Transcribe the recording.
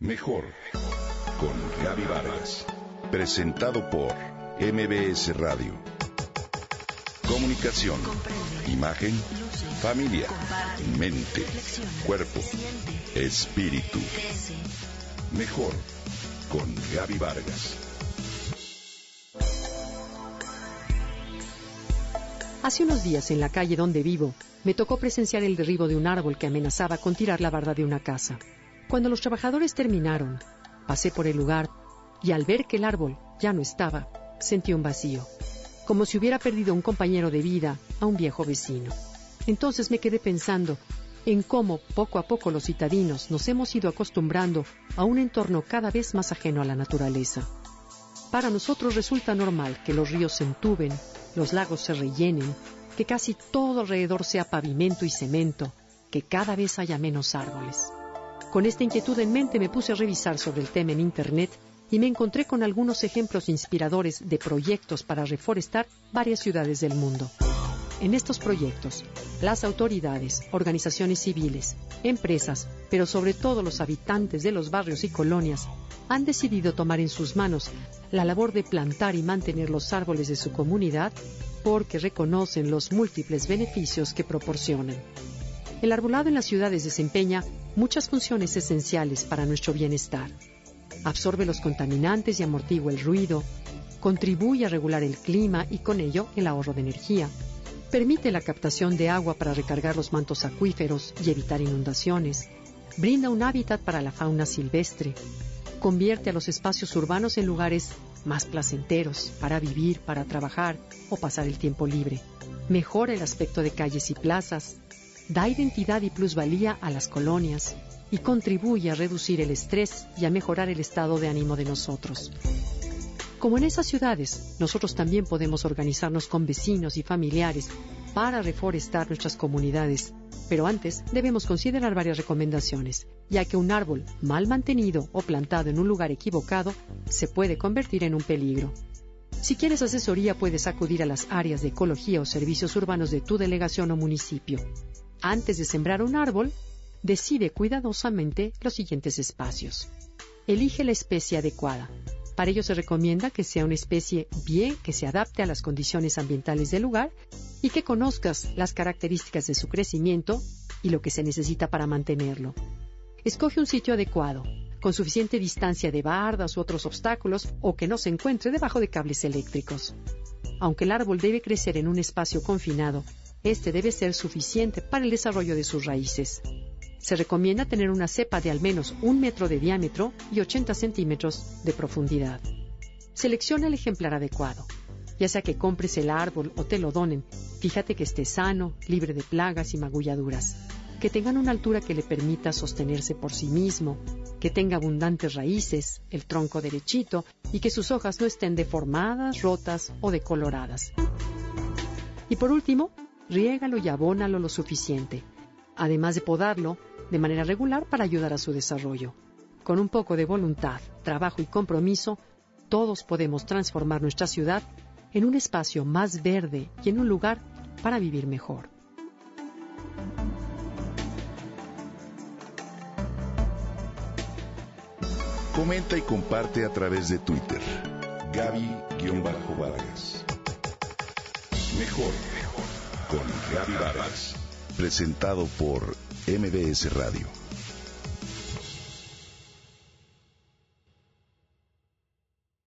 Mejor con Gaby Vargas. Presentado por MBS Radio. Comunicación, imagen, familia, mente, cuerpo, espíritu. Mejor con Gaby Vargas. Hace unos días en la calle donde vivo, me tocó presenciar el derribo de un árbol que amenazaba con tirar la barda de una casa. Cuando los trabajadores terminaron, pasé por el lugar y al ver que el árbol ya no estaba, sentí un vacío, como si hubiera perdido un compañero de vida a un viejo vecino. Entonces me quedé pensando en cómo poco a poco los citadinos nos hemos ido acostumbrando a un entorno cada vez más ajeno a la naturaleza. Para nosotros resulta normal que los ríos se entuben, los lagos se rellenen, que casi todo alrededor sea pavimento y cemento, que cada vez haya menos árboles. Con esta inquietud en mente me puse a revisar sobre el tema en Internet y me encontré con algunos ejemplos inspiradores de proyectos para reforestar varias ciudades del mundo. En estos proyectos, las autoridades, organizaciones civiles, empresas, pero sobre todo los habitantes de los barrios y colonias, han decidido tomar en sus manos la labor de plantar y mantener los árboles de su comunidad porque reconocen los múltiples beneficios que proporcionan. El arbolado en las ciudades desempeña muchas funciones esenciales para nuestro bienestar. Absorbe los contaminantes y amortigua el ruido, contribuye a regular el clima y con ello el ahorro de energía. Permite la captación de agua para recargar los mantos acuíferos y evitar inundaciones. Brinda un hábitat para la fauna silvestre. Convierte a los espacios urbanos en lugares más placenteros para vivir, para trabajar o pasar el tiempo libre. Mejora el aspecto de calles y plazas, da identidad y plusvalía a las colonias y contribuye a reducir el estrés y a mejorar el estado de ánimo de nosotros. Como en esas ciudades, nosotros también podemos organizarnos con vecinos y familiares para reforestar nuestras comunidades, pero antes debemos considerar varias recomendaciones, ya que un árbol mal mantenido o plantado en un lugar equivocado se puede convertir en un peligro. Si quieres asesoría puedes acudir a las áreas de ecología o servicios urbanos de tu delegación o municipio. Antes de sembrar un árbol, decide cuidadosamente los siguientes espacios. Elige la especie adecuada. Para ello se recomienda que sea una especie bien que se adapte a las condiciones ambientales del lugar y que conozcas las características de su crecimiento y lo que se necesita para mantenerlo. Escoge un sitio adecuado, con suficiente distancia de bardas u otros obstáculos o que no se encuentre debajo de cables eléctricos. Aunque el árbol debe crecer en un espacio confinado este debe ser suficiente para el desarrollo de sus raíces. Se recomienda tener una cepa de al menos un metro de diámetro y 80 centímetros de profundidad. Selecciona el ejemplar adecuado. Ya sea que compres el árbol o te lo donen, fíjate que esté sano, libre de plagas y magulladuras, que tengan una altura que le permita sostenerse por sí mismo, que tenga abundantes raíces, el tronco derechito y que sus hojas no estén deformadas, rotas o decoloradas. Y por último, riégalo y abónalo lo suficiente, además de podarlo de manera regular para ayudar a su desarrollo. Con un poco de voluntad, trabajo y compromiso, todos podemos transformar nuestra ciudad en un espacio más verde y en un lugar para vivir mejor. Comenta y comparte a través de Twitter. Gaby-Vargas. Mejor con Gaby Vargas. Presentado por MBS Radio.